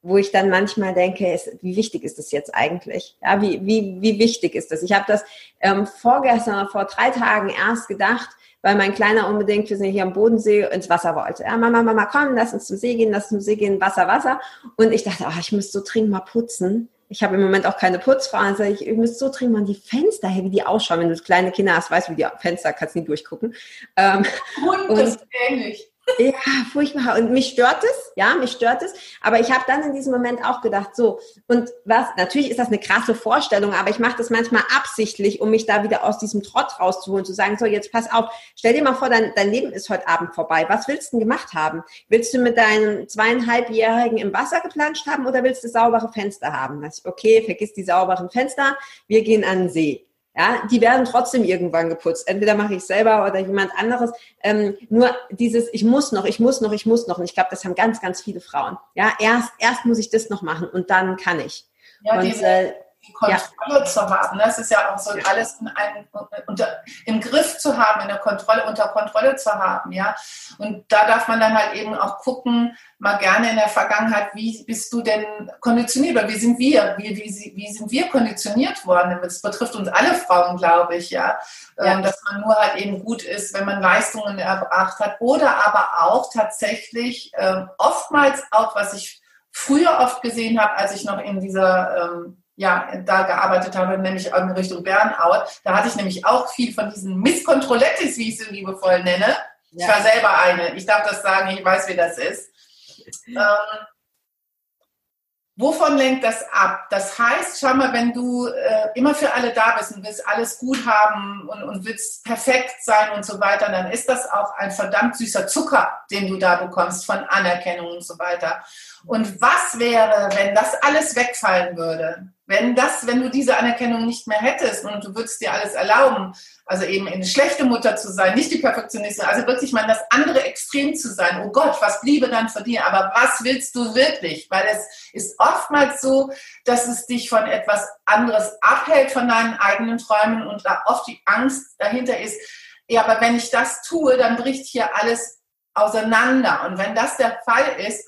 wo ich dann manchmal denke, ist, wie wichtig ist das jetzt eigentlich? Ja, wie, wie, wie wichtig ist das? Ich habe das ähm, vorgestern, vor drei Tagen erst gedacht, weil mein Kleiner unbedingt, wir sind hier am Bodensee, ins Wasser wollte. Ja, Mama, Mama, komm, lass uns zum See gehen, lass uns zum See gehen, Wasser, Wasser. Und ich dachte, oh, ich müsste so dringend mal putzen ich habe im Moment auch keine Putzfrau, also ich, ihr müsst so dringend mal die Fenster her, wie die ausschauen. Wenn du kleine Kinder hast, weißt du, wie die Fenster, kannst nie durchgucken. Ähm, und, und ähnlich. Ja, furchtbar. Und mich stört es, ja, mich stört es. Aber ich habe dann in diesem Moment auch gedacht, so, und was, natürlich ist das eine krasse Vorstellung, aber ich mache das manchmal absichtlich, um mich da wieder aus diesem Trott rauszuholen, zu sagen, so, jetzt pass auf, stell dir mal vor, dein, dein Leben ist heute Abend vorbei. Was willst du denn gemacht haben? Willst du mit deinem zweieinhalbjährigen im Wasser geplanscht haben oder willst du saubere Fenster haben? Ist okay, vergiss die sauberen Fenster, wir gehen an den See. Ja, die werden trotzdem irgendwann geputzt. Entweder mache ich selber oder jemand anderes. Ähm, nur dieses, ich muss noch, ich muss noch, ich muss noch. Und ich glaube, das haben ganz, ganz viele Frauen. Ja, erst, erst muss ich das noch machen und dann kann ich. Ja, und, äh, die Kontrolle ja. zu haben. Das ist ja auch so alles in einem, unter, im Griff zu haben, in der Kontrolle, unter Kontrolle zu haben, ja. Und da darf man dann halt eben auch gucken, mal gerne in der Vergangenheit, wie bist du denn konditioniert oder wie sind wir, wie, wie, wie sind wir konditioniert worden? Das betrifft uns alle Frauen, glaube ich, ja. ja. Ähm, dass man nur halt eben gut ist, wenn man Leistungen erbracht hat oder aber auch tatsächlich ähm, oftmals auch, was ich früher oft gesehen habe, als ich noch in dieser ähm, ja, da gearbeitet habe, nämlich in Richtung Burnout. Da hatte ich nämlich auch viel von diesen Misskontrollettis, wie ich sie liebevoll nenne. Ja. Ich war selber eine. Ich darf das sagen, ich weiß, wie das ist. Ähm, Wovon lenkt das ab? Das heißt, schau mal, wenn du äh, immer für alle da bist und willst alles gut haben und, und willst perfekt sein und so weiter, dann ist das auch ein verdammt süßer Zucker, den du da bekommst von Anerkennung und so weiter. Und was wäre, wenn das alles wegfallen würde? Wenn das, wenn du diese Anerkennung nicht mehr hättest und du würdest dir alles erlauben, also eben eine schlechte Mutter zu sein, nicht die Perfektionistin, also wirklich mal das andere Extrem zu sein. Oh Gott, was bliebe dann für dir? Aber was willst du wirklich? Weil es ist oftmals so, dass es dich von etwas anderes abhält, von deinen eigenen Träumen und da oft die Angst dahinter ist, ja, aber wenn ich das tue, dann bricht hier alles auseinander. Und wenn das der Fall ist,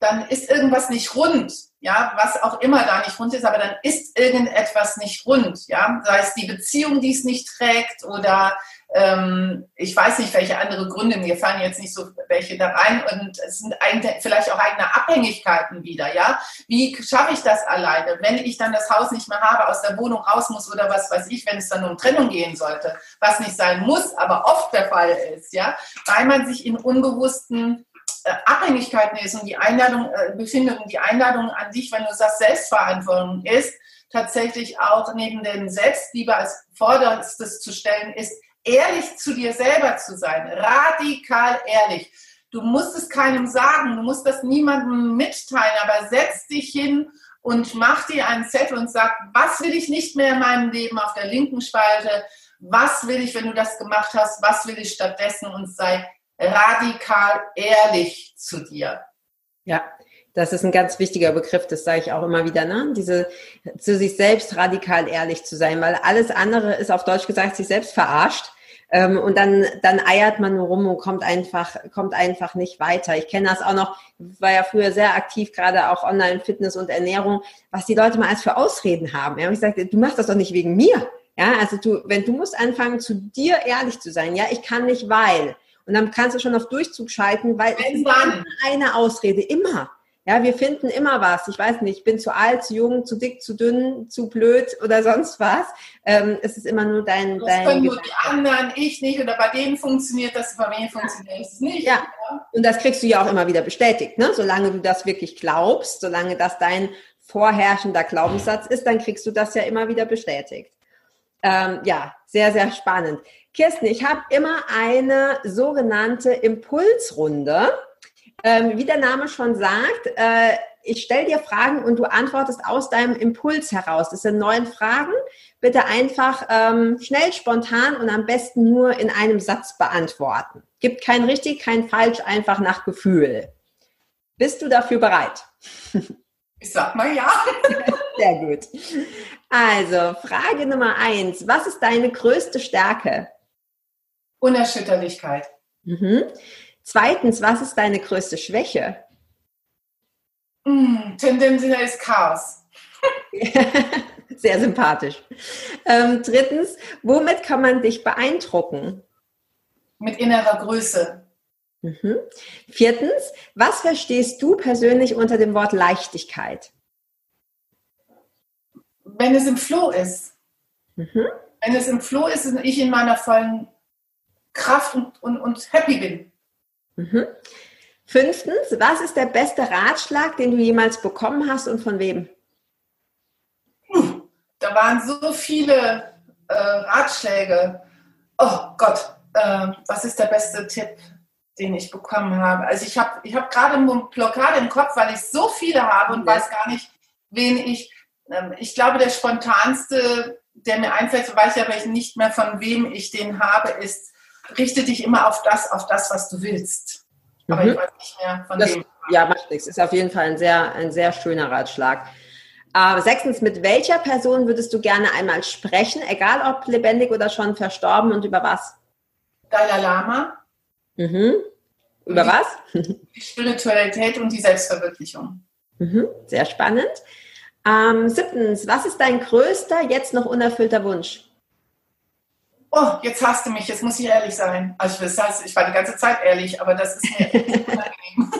dann ist irgendwas nicht rund, ja, was auch immer da nicht rund ist, aber dann ist irgendetwas nicht rund, ja, sei es die Beziehung, die es nicht trägt oder ähm, ich weiß nicht, welche andere Gründe, mir fallen jetzt nicht so welche da rein und es sind vielleicht auch eigene Abhängigkeiten wieder, ja. Wie schaffe ich das alleine, wenn ich dann das Haus nicht mehr habe, aus der Wohnung raus muss oder was weiß ich, wenn es dann um Trennung gehen sollte, was nicht sein muss, aber oft der Fall ist, ja, weil man sich in unbewussten Abhängigkeiten ist und die Einladung, äh, Befindung, die Einladung an dich, wenn du sagst, Selbstverantwortung ist, tatsächlich auch neben dem Selbstliebe als Vorderstes zu stellen, ist, ehrlich zu dir selber zu sein, radikal ehrlich. Du musst es keinem sagen, du musst das niemandem mitteilen, aber setz dich hin und mach dir einen Zettel und sag, was will ich nicht mehr in meinem Leben auf der linken Spalte, was will ich, wenn du das gemacht hast, was will ich stattdessen? Und sei radikal ehrlich zu dir. Ja, das ist ein ganz wichtiger Begriff, das sage ich auch immer wieder, ne? Diese zu sich selbst radikal ehrlich zu sein, weil alles andere ist auf Deutsch gesagt sich selbst verarscht. Ähm, und dann, dann eiert man rum und kommt einfach, kommt einfach nicht weiter. Ich kenne das auch noch, war ja früher sehr aktiv, gerade auch Online-Fitness und Ernährung, was die Leute mal als für Ausreden haben. Ja, und ich sagte, du machst das doch nicht wegen mir. Ja, also du, wenn du musst anfangen, zu dir ehrlich zu sein, ja, ich kann nicht, weil. Und dann kannst du schon auf Durchzug schalten, weil es ist immer eine Ausrede, immer. Ja, wir finden immer was. Ich weiß nicht, ich bin zu alt, zu jung, zu dick, zu dünn, zu blöd oder sonst was. Ähm, es ist immer nur dein. Das dein können nur die anderen, ich nicht oder bei denen funktioniert das, bei mir funktioniert es nicht. Ja. Und das kriegst du ja auch immer wieder bestätigt. Ne? Solange du das wirklich glaubst, solange das dein vorherrschender Glaubenssatz ist, dann kriegst du das ja immer wieder bestätigt. Ähm, ja, sehr, sehr spannend. Kirsten, ich habe immer eine sogenannte Impulsrunde. Ähm, wie der Name schon sagt, äh, ich stelle dir Fragen und du antwortest aus deinem Impuls heraus. Das sind neun Fragen. Bitte einfach ähm, schnell, spontan und am besten nur in einem Satz beantworten. Gibt kein richtig, kein falsch, einfach nach Gefühl. Bist du dafür bereit? Ich sag mal ja. Sehr gut. Also, Frage Nummer eins. Was ist deine größte Stärke? Unerschütterlichkeit. Mhm. Zweitens, was ist deine größte Schwäche? Mm, tendenziell ist Chaos. Sehr sympathisch. Ähm, drittens, womit kann man dich beeindrucken? Mit innerer Größe. Mhm. Viertens, was verstehst du persönlich unter dem Wort Leichtigkeit? Wenn es im Flow ist. Mhm. Wenn es im Flow ist und ich in meiner vollen Kraft und, und, und happy bin. Mhm. Fünftens, was ist der beste Ratschlag, den du jemals bekommen hast und von wem? Da waren so viele äh, Ratschläge. Oh Gott, äh, was ist der beste Tipp? den ich bekommen habe. Also ich habe ich hab gerade eine Blockade im Kopf, weil ich so viele habe und ja. weiß gar nicht, wen ich. Ähm, ich glaube, der spontanste, der mir einfällt, so weiß ich aber nicht mehr, von wem ich den habe, ist, richte dich immer auf das, auf das, was du willst. Aber mhm. ich weiß nicht mehr von das, wem. Ja, macht nichts. Ist auf jeden Fall ein sehr, ein sehr schöner Ratschlag. Äh, sechstens, mit welcher Person würdest du gerne einmal sprechen, egal ob lebendig oder schon verstorben und über was? Dalai Lama. Mhm. Über die, was? Die Spiritualität und die Selbstverwirklichung. Mhm. Sehr spannend. Ähm, siebtens, was ist dein größter, jetzt noch unerfüllter Wunsch? Oh, jetzt hast du mich, jetzt muss ich ehrlich sein. Also das heißt, ich war die ganze Zeit ehrlich, aber das ist mir unangenehm.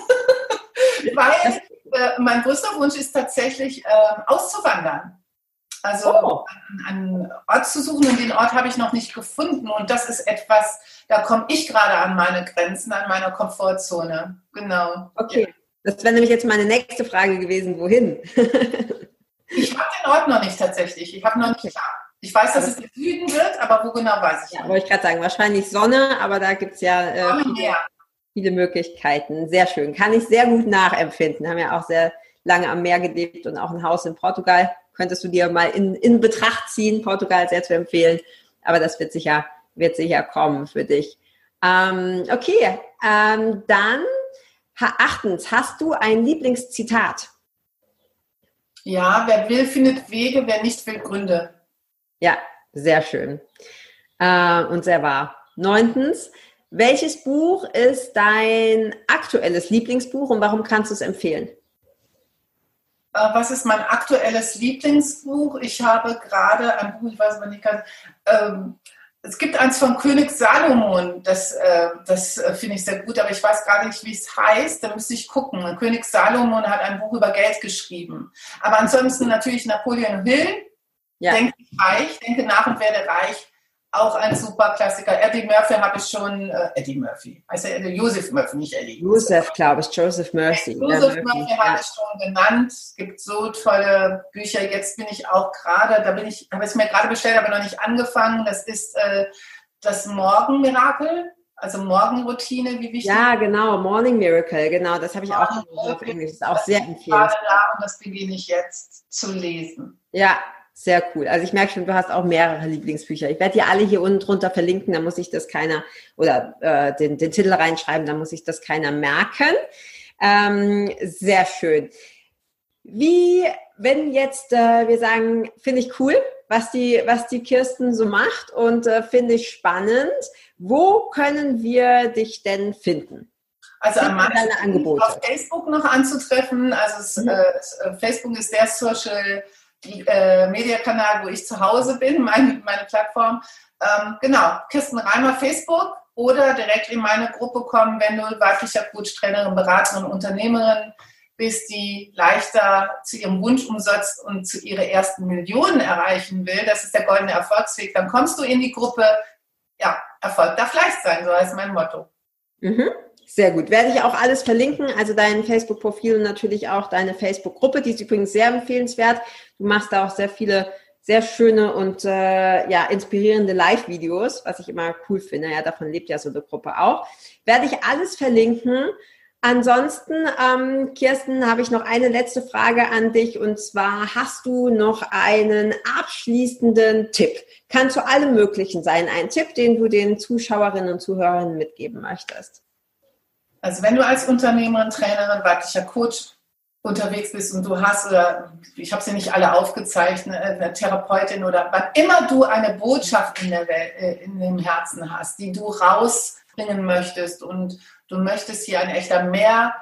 Weil äh, mein größter Wunsch ist tatsächlich äh, auszuwandern. Also oh. einen Ort zu suchen und den Ort habe ich noch nicht gefunden. Und das ist etwas, da komme ich gerade an meine Grenzen, an meine Komfortzone. Genau. Okay. Das wäre nämlich jetzt meine nächste Frage gewesen, wohin? ich habe den Ort noch nicht tatsächlich. Ich habe noch nicht klar. Ich weiß, dass es der Süden wird, aber wo genau weiß ich ja, nicht. Wollte ich gerade sagen, wahrscheinlich Sonne, aber da gibt es ja äh, viele, viele, Möglichkeiten. Sehr schön. Kann ich sehr gut nachempfinden. Haben ja auch sehr lange am Meer gelebt und auch ein Haus in Portugal könntest du dir mal in, in Betracht ziehen, Portugal sehr zu empfehlen. Aber das wird sicher, wird sicher kommen für dich. Ähm, okay, ähm, dann achtens, hast du ein Lieblingszitat? Ja, wer will, findet Wege, wer nicht will, Gründe. Ja, sehr schön äh, und sehr wahr. Neuntens, welches Buch ist dein aktuelles Lieblingsbuch und warum kannst du es empfehlen? Äh, was ist mein aktuelles Lieblingsbuch? Ich habe gerade ein Buch, ich weiß aber nicht ganz. Ähm, es gibt eins von König Salomon, das, äh, das äh, finde ich sehr gut, aber ich weiß gar nicht, wie es heißt. Da müsste ich gucken. König Salomon hat ein Buch über Geld geschrieben. Aber ansonsten natürlich Napoleon Hill. Ja. Denke reich, denke nach und werde reich auch ein super Klassiker. Eddie Murphy habe ich schon, äh, Eddie Murphy, er Eddie, Joseph Murphy, nicht Eddie. Joseph, glaube ich, Joseph Murphy. Joseph ja, Murphy, Murphy habe ich schon genannt. Es gibt so tolle Bücher. Jetzt bin ich auch gerade, da bin ich, habe es mir gerade bestellt, aber noch nicht angefangen. Das ist äh, das Morgenmirakel. Also Morgenroutine, wie wichtig. Ja, genau, Morning Miracle, genau, das habe ich auch auf Englisch. Das ist auch sehr empfehlenswert. Da und das beginne ich jetzt zu lesen. Ja, sehr cool. Also ich merke schon, du hast auch mehrere Lieblingsbücher. Ich werde die alle hier unten drunter verlinken, da muss ich das keiner oder äh, den, den Titel reinschreiben, da muss ich das keiner merken. Ähm, sehr schön. Wie, wenn jetzt äh, wir sagen, finde ich cool, was die, was die Kirsten so macht und äh, finde ich spannend, wo können wir dich denn finden? Also am meisten auf Facebook noch anzutreffen. Also es, mhm. äh, Facebook ist der Social die, äh, Mediakanal, wo ich zu Hause bin, meine, meine Plattform. Ähm, genau, Kirsten Reimer Facebook oder direkt in meine Gruppe kommen, wenn du weiblicher Coach, Trainerin, Beraterin, Unternehmerin bist, die leichter zu ihrem Wunschumsatz und zu ihrer ersten Millionen erreichen will. Das ist der goldene Erfolgsweg. Dann kommst du in die Gruppe. Ja, Erfolg darf leicht sein, so heißt mein Motto. Mhm. Sehr gut. Werde ich auch alles verlinken, also dein Facebook-Profil und natürlich auch deine Facebook-Gruppe, die ist übrigens sehr empfehlenswert. Du machst da auch sehr viele sehr schöne und äh, ja inspirierende Live-Videos, was ich immer cool finde. Ja, davon lebt ja so eine Gruppe auch. Werde ich alles verlinken. Ansonsten, ähm, Kirsten, habe ich noch eine letzte Frage an dich und zwar hast du noch einen abschließenden Tipp? Kann zu allem Möglichen sein, ein Tipp, den du den Zuschauerinnen und Zuhörern mitgeben möchtest. Also wenn du als Unternehmerin, Trainerin, weiblicher Coach unterwegs bist und du hast, oder ich habe sie nicht alle aufgezeichnet, eine Therapeutin oder wann immer du eine Botschaft in, der Welt, äh, in dem Herzen hast, die du rausbringen möchtest und du möchtest hier ein echter Mehrwert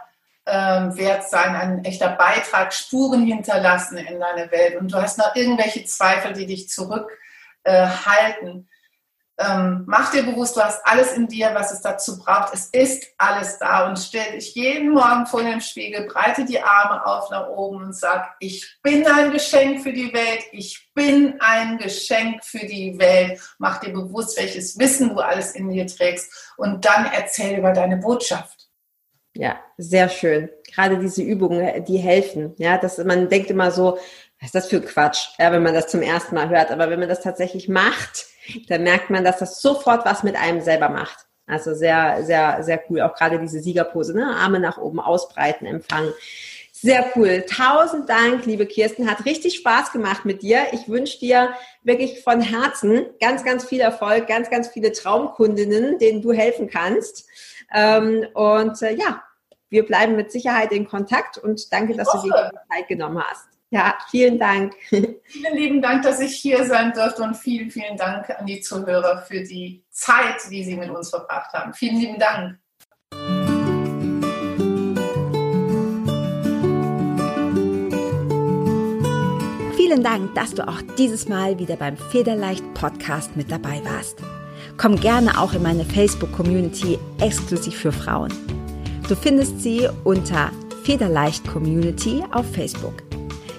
ähm, sein, ein echter Beitrag, Spuren hinterlassen in deine Welt und du hast noch irgendwelche Zweifel, die dich zurückhalten, ähm, mach dir bewusst, du hast alles in dir, was es dazu braucht. Es ist alles da und stell dich jeden Morgen vor dem Spiegel, breite die Arme auf nach oben und sag, ich bin ein Geschenk für die Welt, ich bin ein Geschenk für die Welt. Mach dir bewusst, welches Wissen du alles in dir trägst und dann erzähl über deine Botschaft. Ja, sehr schön. Gerade diese Übungen, die helfen. Ja, dass man denkt immer so, was ist das für Quatsch, ja, wenn man das zum ersten Mal hört. Aber wenn man das tatsächlich macht, dann merkt man, dass das sofort was mit einem selber macht. Also sehr, sehr, sehr cool. Auch gerade diese Siegerpose, ne? Arme nach oben ausbreiten, empfangen. Sehr cool. Tausend Dank, liebe Kirsten. Hat richtig Spaß gemacht mit dir. Ich wünsche dir wirklich von Herzen ganz, ganz viel Erfolg, ganz, ganz viele Traumkundinnen, denen du helfen kannst. Ähm, und äh, ja, wir bleiben mit Sicherheit in Kontakt und danke, dass du dir die Zeit genommen hast. Ja, vielen Dank. Vielen lieben Dank, dass ich hier sein durfte und vielen, vielen Dank an die Zuhörer für die Zeit, die sie mit uns verbracht haben. Vielen lieben Dank. Vielen Dank, dass du auch dieses Mal wieder beim Federleicht Podcast mit dabei warst. Komm gerne auch in meine Facebook-Community exklusiv für Frauen. Du findest sie unter Federleicht Community auf Facebook.